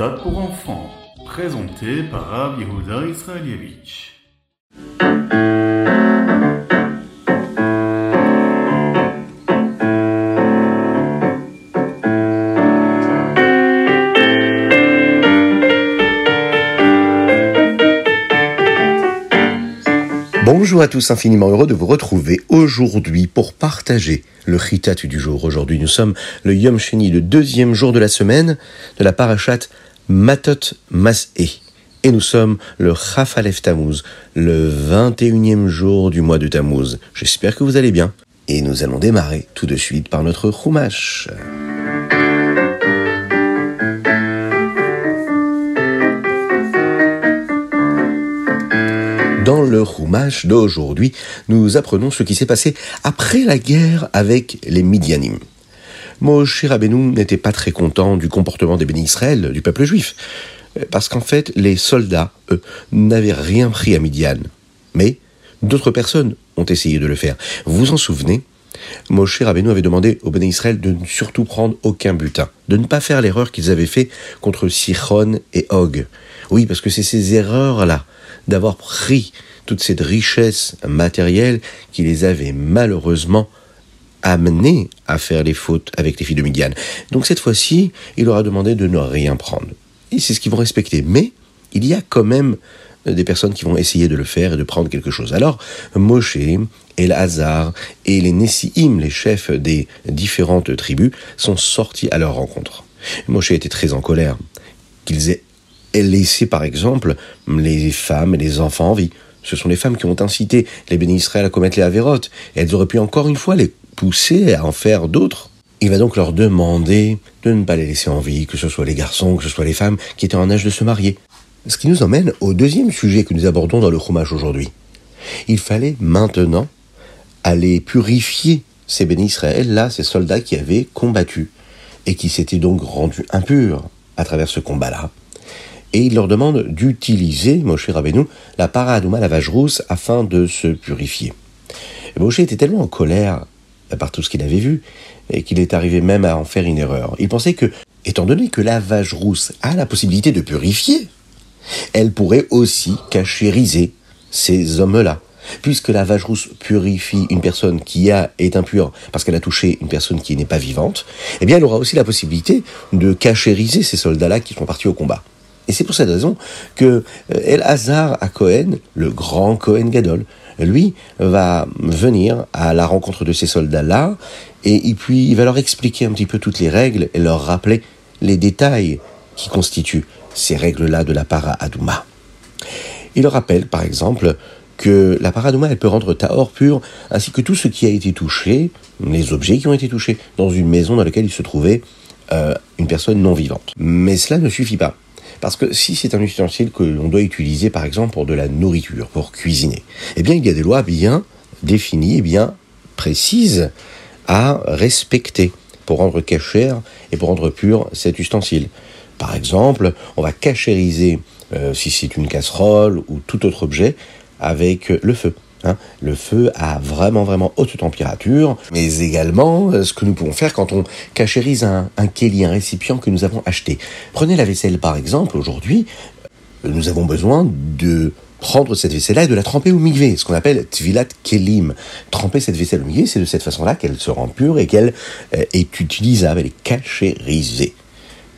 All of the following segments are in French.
Ritat pour enfants, présenté par Rav Israelievich. Bonjour à tous, infiniment heureux de vous retrouver aujourd'hui pour partager le chitat du jour. Aujourd'hui, nous sommes le Yom Sheni, le deuxième jour de la semaine de la parashat Matot Mas'e. Et nous sommes le Chafalef Tammuz, le 21e jour du mois de Tammuz. J'espère que vous allez bien. Et nous allons démarrer tout de suite par notre Chumash. Dans le Chumash d'aujourd'hui, nous apprenons ce qui s'est passé après la guerre avec les Midianim. Moshe Rabbeinu n'était pas très content du comportement des bénis Israël, du peuple juif, parce qu'en fait, les soldats, eux, n'avaient rien pris à Midian. Mais d'autres personnes ont essayé de le faire. Vous vous en souvenez Moshe Rabbeinu avait demandé aux bénis Israël de ne surtout prendre aucun butin, de ne pas faire l'erreur qu'ils avaient fait contre Sichon et Og. Oui, parce que c'est ces erreurs-là, d'avoir pris toute cette richesse matérielle qui les avait malheureusement amenés à faire les fautes avec les filles de Midian. Donc cette fois-ci, il leur a demandé de ne rien prendre. Et c'est ce qu'ils vont respecter. Mais il y a quand même des personnes qui vont essayer de le faire et de prendre quelque chose. Alors, Moshe, El Hazar et les Nessiim, les chefs des différentes tribus, sont sortis à leur rencontre. Moshe était très en colère qu'ils aient laissé, par exemple, les femmes et les enfants en vie. Ce sont les femmes qui ont incité les bénis Israël à commettre les avérotes. Elles auraient pu encore une fois les pousser à en faire d'autres. Il va donc leur demander de ne pas les laisser en vie, que ce soit les garçons, que ce soit les femmes qui étaient en âge de se marier. Ce qui nous emmène au deuxième sujet que nous abordons dans le Chumash aujourd'hui. Il fallait maintenant aller purifier ces bénis Israël, là, ces soldats qui avaient combattu et qui s'étaient donc rendus impurs à travers ce combat-là. Et il leur demande d'utiliser, Moshe Rabbeinu, la paradouma, la vache rousse, afin de se purifier. Et Moshe était tellement en colère par tout ce qu'il avait vu, et qu'il est arrivé même à en faire une erreur. Il pensait que, étant donné que la vache rousse a la possibilité de purifier, elle pourrait aussi cachériser ces hommes-là. Puisque la vache rousse purifie une personne qui est impure parce qu'elle a touché une personne qui n'est pas vivante, eh bien elle aura aussi la possibilité de cachériser ces soldats-là qui sont partis au combat. Et c'est pour cette raison que El Hazar à Cohen, le grand Cohen Gadol, lui va venir à la rencontre de ces soldats-là et puis il va leur expliquer un petit peu toutes les règles et leur rappeler les détails qui constituent ces règles-là de la para Adouma. Il leur rappelle par exemple que la paradouma, elle peut rendre Tahor pur, ainsi que tout ce qui a été touché, les objets qui ont été touchés, dans une maison dans laquelle il se trouvait euh, une personne non vivante. Mais cela ne suffit pas. Parce que si c'est un ustensile que l'on doit utiliser, par exemple, pour de la nourriture, pour cuisiner, eh bien, il y a des lois bien définies et bien précises à respecter pour rendre cachère et pour rendre pur cet ustensile. Par exemple, on va cachériser, euh, si c'est une casserole ou tout autre objet, avec le feu. Hein. Le feu à vraiment vraiment haute température, mais également euh, ce que nous pouvons faire quand on cachérise un, un un récipient que nous avons acheté. Prenez la vaisselle par exemple, aujourd'hui, euh, nous avons besoin de prendre cette vaisselle-là et de la tremper au migvé, ce qu'on appelle tvilat kelim. Tremper cette vaisselle au migvé, c'est de cette façon-là qu'elle se rend pure et qu'elle euh, est utilisable, elle est cachérisée.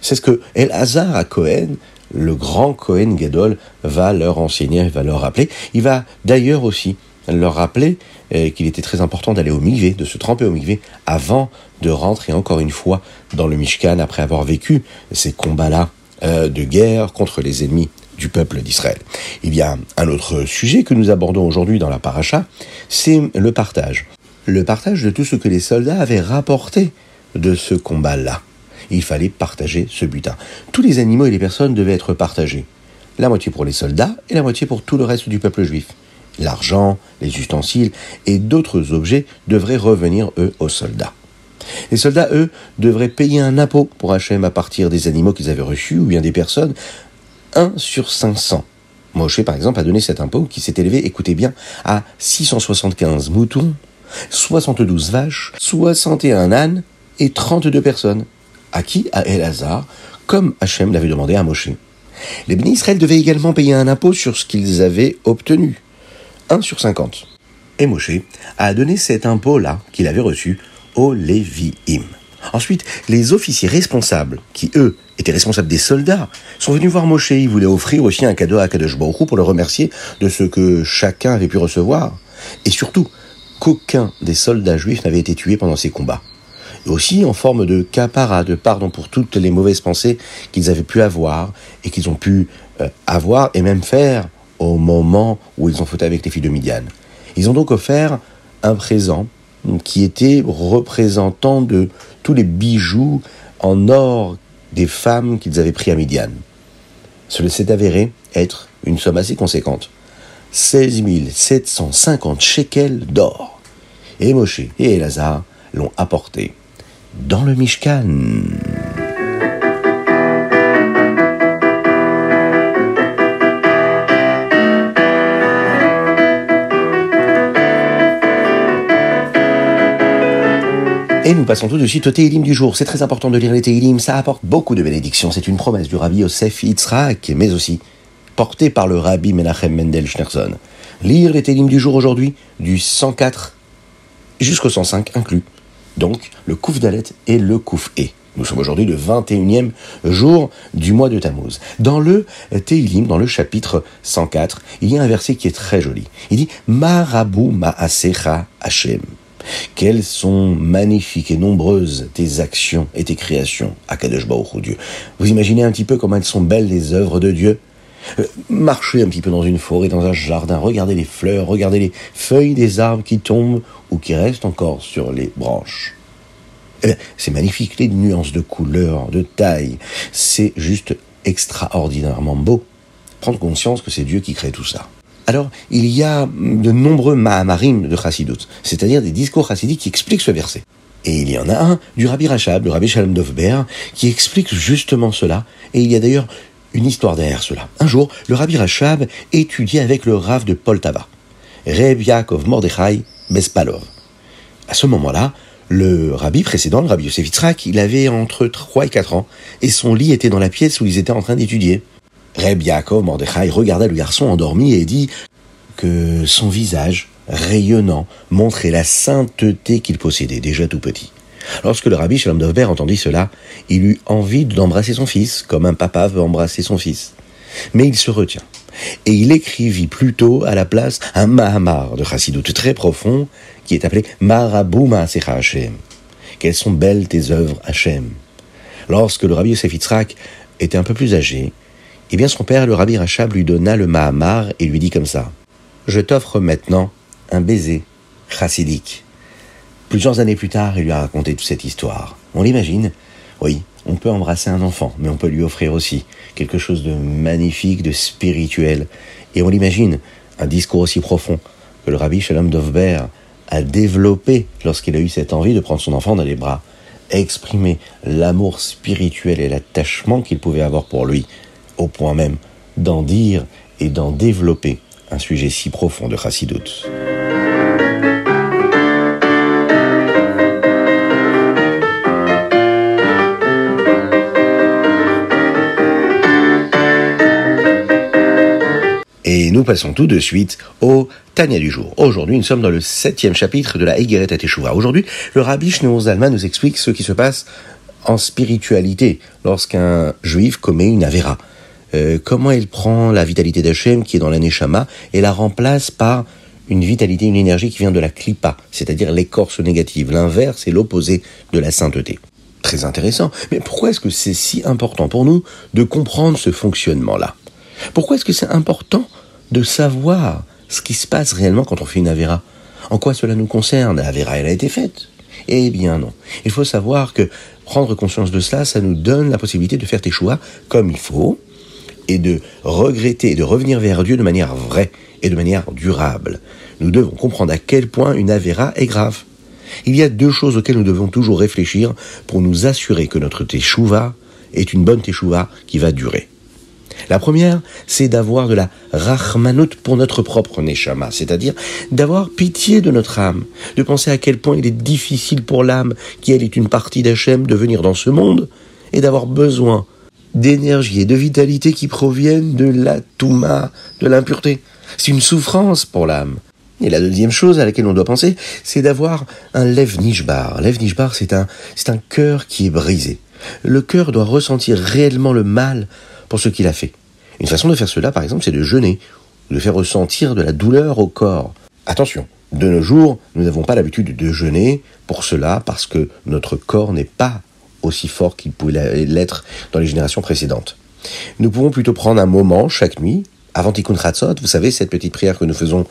C'est ce que El Hazar à Cohen le grand Cohen Gadol va leur enseigner, va leur rappeler. Il va d'ailleurs aussi leur rappeler euh, qu'il était très important d'aller au mikvé, de se tremper au mikvé avant de rentrer encore une fois dans le Mishkan après avoir vécu ces combats-là euh, de guerre contre les ennemis du peuple d'Israël. Il y a un autre sujet que nous abordons aujourd'hui dans la paracha, c'est le partage. Le partage de tout ce que les soldats avaient rapporté de ce combat-là il fallait partager ce butin. Tous les animaux et les personnes devaient être partagés. La moitié pour les soldats et la moitié pour tout le reste du peuple juif. L'argent, les ustensiles et d'autres objets devraient revenir, eux, aux soldats. Les soldats, eux, devraient payer un impôt pour Hachem à partir des animaux qu'ils avaient reçus ou bien des personnes, 1 sur 500. Moshe, par exemple, a donné cet impôt qui s'est élevé, écoutez bien, à 675 moutons, 72 vaches, 61 ânes et 32 personnes. À qui À Elazar, comme Hachem l'avait demandé à Moshe. Les bénis Israël devaient également payer un impôt sur ce qu'ils avaient obtenu, 1 sur 50. Et Moshe a donné cet impôt-là qu'il avait reçu aux Lévi'im. Ensuite, les officiers responsables, qui eux étaient responsables des soldats, sont venus voir Moshe. Ils voulaient offrir aussi un cadeau à Kadosh Baruch pour le remercier de ce que chacun avait pu recevoir. Et surtout, qu'aucun des soldats juifs n'avait été tué pendant ces combats. Et aussi en forme de capara, de pardon pour toutes les mauvaises pensées qu'ils avaient pu avoir et qu'ils ont pu euh, avoir et même faire au moment où ils ont fauté avec les filles de Midian. Ils ont donc offert un présent qui était représentant de tous les bijoux en or des femmes qu'ils avaient pris à Midian. Cela s'est avéré être une somme assez conséquente. 16 750 shekels d'or. Et Moshe et Elazar l'ont apporté dans le Mishkan. Et nous passons tout de suite au Teilim du jour. C'est très important de lire les Teilim, ça apporte beaucoup de bénédictions. C'est une promesse du rabbi Yosef Yitzhak, mais aussi portée par le rabbi Menachem Mendel Schneerson. Lire les Teilim du jour aujourd'hui, du 104 jusqu'au 105 inclus. Donc, le Kouf Dalet et le Kouf E. Nous sommes aujourd'hui le 21e jour du mois de Tammuz. Dans le Teilim, dans le chapitre 104, il y a un verset qui est très joli. Il dit Marabou Ma'asecha Hashem. Quelles sont magnifiques et nombreuses tes actions et tes créations, Akadosh Baruch Dieu. Vous imaginez un petit peu comment elles sont belles les œuvres de Dieu? Euh, Marchez un petit peu dans une forêt, dans un jardin, regardez les fleurs, regardez les feuilles des arbres qui tombent ou qui restent encore sur les branches. Eh c'est magnifique, les nuances de couleur, de taille, c'est juste extraordinairement beau. Prendre conscience que c'est Dieu qui crée tout ça. Alors, il y a de nombreux Mahamarim de Chassidut, c'est-à-dire des discours chassidiques qui expliquent ce verset. Et il y en a un du Rabbi Rachab, le Rabbi Shalom Dovber, qui explique justement cela, et il y a d'ailleurs une histoire derrière cela. Un jour, le Rabbi Rachab étudiait avec le Rav de Poltava, Reb Yaakov Mordechai Bespalov. À ce moment-là, le rabbi précédent, le rabbi Yosef il avait entre 3 et 4 ans, et son lit était dans la pièce où ils étaient en train d'étudier. Reb Yaakov Mordechai regarda le garçon endormi et dit que son visage, rayonnant, montrait la sainteté qu'il possédait déjà tout petit. Lorsque le rabbi Shalom Dovber entendit cela, il eut envie d'embrasser son fils, comme un papa veut embrasser son fils. Mais il se retient. Et il écrivit plutôt à la place un Mahamar de Chassidut très profond, qui est appelé Marabou Maasecha Hashem. Quelles sont belles tes œuvres, Hashem? Lorsque le rabbi Yosef était un peu plus âgé, eh bien son père, le rabbi Rachab, lui donna le Mahamar et lui dit comme ça Je t'offre maintenant un baiser chassidique. Plusieurs années plus tard, il lui a raconté toute cette histoire. On l'imagine? Oui, on peut embrasser un enfant, mais on peut lui offrir aussi quelque chose de magnifique, de spirituel. Et on l'imagine, un discours aussi profond que le rabbi Shalom Dovber a développé lorsqu'il a eu cette envie de prendre son enfant dans les bras, exprimer l'amour spirituel et l'attachement qu'il pouvait avoir pour lui au point même d'en dire et d'en développer un sujet si profond de Chassidut. Et nous passons tout de suite au Tania du jour. Aujourd'hui, nous sommes dans le septième chapitre de la Egeret Teshuvah. Aujourd'hui, le Rabbi Shneur Zalman nous explique ce qui se passe en spiritualité lorsqu'un juif commet une avéra. Euh, comment il prend la vitalité d'Hachem qui est dans la Neshama et la remplace par une vitalité, une énergie qui vient de la klipa, c'est-à-dire l'écorce négative. L'inverse est l'opposé de la sainteté. Très intéressant. Mais pourquoi est-ce que c'est si important pour nous de comprendre ce fonctionnement-là? Pourquoi est-ce que c'est important de savoir ce qui se passe réellement quand on fait une avéra En quoi cela nous concerne? L'avéra, elle a été faite. Eh bien non. Il faut savoir que prendre conscience de cela, ça nous donne la possibilité de faire tes choix comme il faut, et de regretter et de revenir vers Dieu de manière vraie et de manière durable. Nous devons comprendre à quel point une avéra est grave. Il y a deux choses auxquelles nous devons toujours réfléchir pour nous assurer que notre teshuva est une bonne teshuva qui va durer. La première, c'est d'avoir de la rachmanut pour notre propre neshama, c'est-à-dire d'avoir pitié de notre âme, de penser à quel point il est difficile pour l'âme, qui elle est une partie d'Hachem, de venir dans ce monde et d'avoir besoin d'énergie et de vitalité qui proviennent de la touma, de l'impureté. C'est une souffrance pour l'âme. Et la deuxième chose à laquelle on doit penser, c'est d'avoir un lev nishbar. Nishbar, c'est un, c'est un cœur qui est brisé. Le cœur doit ressentir réellement le mal pour ce qu'il a fait. Une façon de faire cela, par exemple, c'est de jeûner, de faire ressentir de la douleur au corps. Attention, de nos jours, nous n'avons pas l'habitude de jeûner pour cela, parce que notre corps n'est pas aussi fort qu'il pouvait l'être dans les générations précédentes. Nous pouvons plutôt prendre un moment chaque nuit, avant Tikkun Chatzot, vous savez, cette petite prière que nous faisons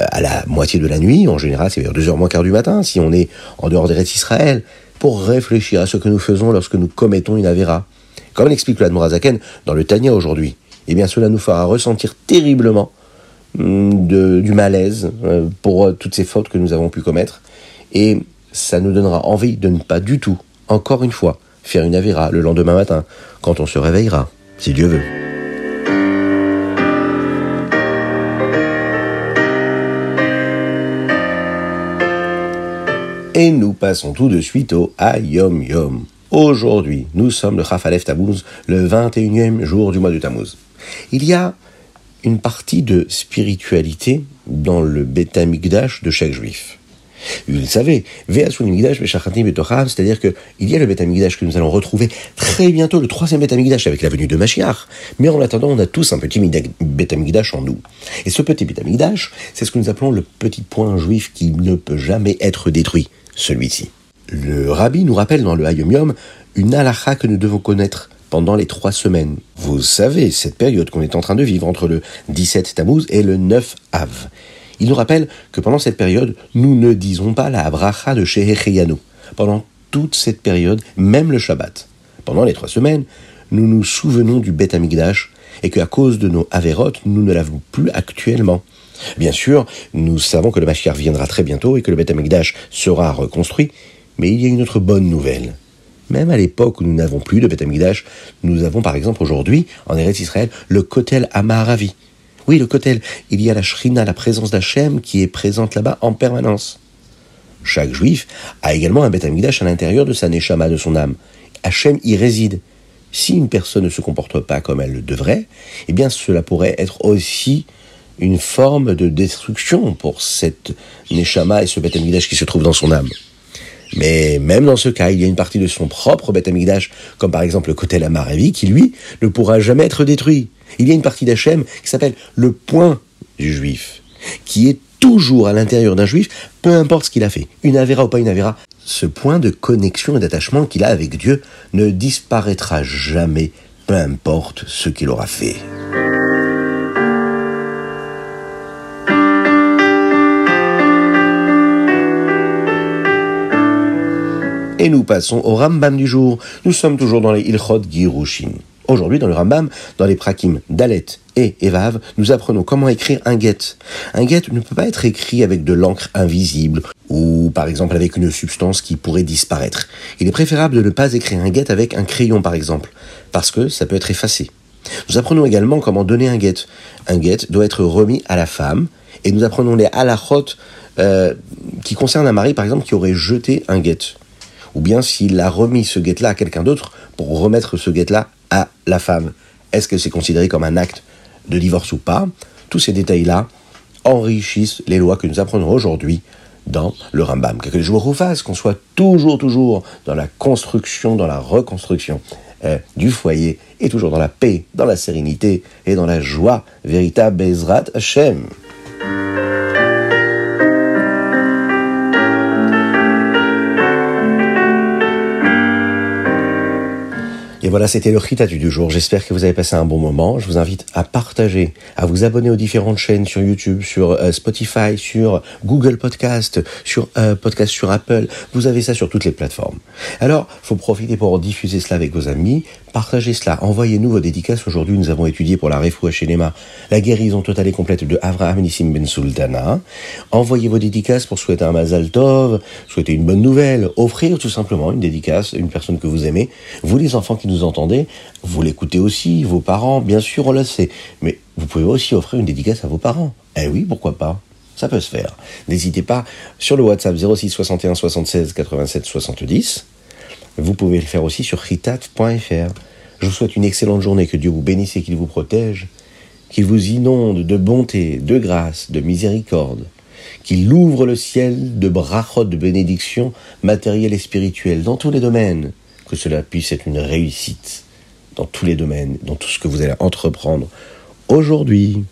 euh, à la moitié de la nuit, en général c'est vers 2h moins quart du matin, si on est en dehors des restes Israël, pour réfléchir à ce que nous faisons lorsque nous commettons une avéra. Comme l'explique l'Admorazaken dans le Tania aujourd'hui, eh bien cela nous fera ressentir terriblement hum, du malaise euh, pour euh, toutes ces fautes que nous avons pu commettre, et ça nous donnera envie de ne pas du tout, encore une fois, faire une avéra le lendemain matin, quand on se réveillera, si Dieu veut. Et nous passons tout de suite au Ayom Yom. Aujourd'hui, nous sommes le Chafalef Tammuz, le 21e jour du mois de Tammuz. Il y a une partie de spiritualité dans le Beth de chaque juif. Le savez, c'est-à-dire qu'il y a le Beth Amikdash que nous allons retrouver très bientôt, le troisième Beth Amikdash avec la venue de Mashiach. Mais en attendant, on a tous un petit Beth Amikdash en nous. Et ce petit Beth Amikdash, c'est ce que nous appelons le petit point juif qui ne peut jamais être détruit celui-ci. Le rabbi nous rappelle dans le Hayom Yom une halakha que nous devons connaître pendant les trois semaines. Vous savez, cette période qu'on est en train de vivre entre le 17 Tammuz et le 9 Av. Il nous rappelle que pendant cette période, nous ne disons pas la bracha de Shehecheyanu. Pendant toute cette période, même le Shabbat. Pendant les trois semaines, nous nous souvenons du Bet Amigdash et qu'à cause de nos avérotes, nous ne l'avons plus actuellement. Bien sûr, nous savons que le Mashiach viendra très bientôt et que le Beth Amikdash sera reconstruit, mais il y a une autre bonne nouvelle. Même à l'époque où nous n'avons plus de Beth Amikdash, nous avons par exemple aujourd'hui, en Eretz Israël, le Kotel Amaravi. Oui, le Kotel, il y a la Shrina, la présence d'Hachem, qui est présente là-bas en permanence. Chaque juif a également un Beth Amikdash à l'intérieur de sa Neshama, de son âme. Hachem y réside. Si une personne ne se comporte pas comme elle le devrait, eh bien cela pourrait être aussi une forme de destruction pour cette Neshama et ce Beth Amikdash qui se trouve dans son âme. Mais même dans ce cas, il y a une partie de son propre Beth comme par exemple le côté Amaravi, qui lui ne pourra jamais être détruit. Il y a une partie d'Hachem qui s'appelle le point du juif, qui est toujours à l'intérieur d'un juif, peu importe ce qu'il a fait, une avéra ou pas une avéra. Ce point de connexion et d'attachement qu'il a avec Dieu ne disparaîtra jamais, peu importe ce qu'il aura fait. Et nous passons au Rambam du jour. Nous sommes toujours dans les Ilchot Girushin. Aujourd'hui, dans le Rambam, dans les Prakim Dalet et Evav, nous apprenons comment écrire un get. Un get ne peut pas être écrit avec de l'encre invisible ou par exemple avec une substance qui pourrait disparaître. Il est préférable de ne pas écrire un get avec un crayon par exemple, parce que ça peut être effacé. Nous apprenons également comment donner un get. Un get doit être remis à la femme et nous apprenons les halachot euh, qui concernent un mari par exemple qui aurait jeté un get ou bien s'il a remis ce guet-là à quelqu'un d'autre pour remettre ce guet-là à la femme. Est-ce que c'est considéré comme un acte de divorce ou pas? Tous ces détails-là enrichissent les lois que nous apprenons aujourd'hui dans le Rambam. Que les jours vous fassent, qu'on soit toujours, toujours dans la construction, dans la reconstruction euh, du foyer, et toujours dans la paix, dans la sérénité et dans la joie véritable Bezrat Hashem. Voilà, c'était le Ritatu du jour. J'espère que vous avez passé un bon moment. Je vous invite à partager, à vous abonner aux différentes chaînes sur YouTube, sur euh, Spotify, sur Google Podcast, sur euh, Podcast sur Apple. Vous avez ça sur toutes les plateformes. Alors, faut profiter pour diffuser cela avec vos amis. Partagez cela. Envoyez-nous vos dédicaces. Aujourd'hui, nous avons étudié pour la Refoua Shenema la guérison totale et complète de Avraham Nissim Ben Sultana. Envoyez vos dédicaces pour souhaiter un Mazal Tov, souhaiter une bonne nouvelle, offrir tout simplement une dédicace à une personne que vous aimez. Vous, les enfants qui nous nous entendez, vous l'écoutez aussi, vos parents, bien sûr, on le sait. Mais vous pouvez aussi offrir une dédicace à vos parents. Eh oui, pourquoi pas? Ça peut se faire. N'hésitez pas sur le WhatsApp 06 61 76 87 70. Vous pouvez le faire aussi sur ritat.fr. Je vous souhaite une excellente journée, que Dieu vous bénisse et qu'il vous protège, qu'il vous inonde de bonté, de grâce, de miséricorde, qu'il ouvre le ciel de brachot de bénédictions matérielles et spirituelles dans tous les domaines, que cela puisse être une réussite dans tous les domaines, dans tout ce que vous allez entreprendre aujourd'hui.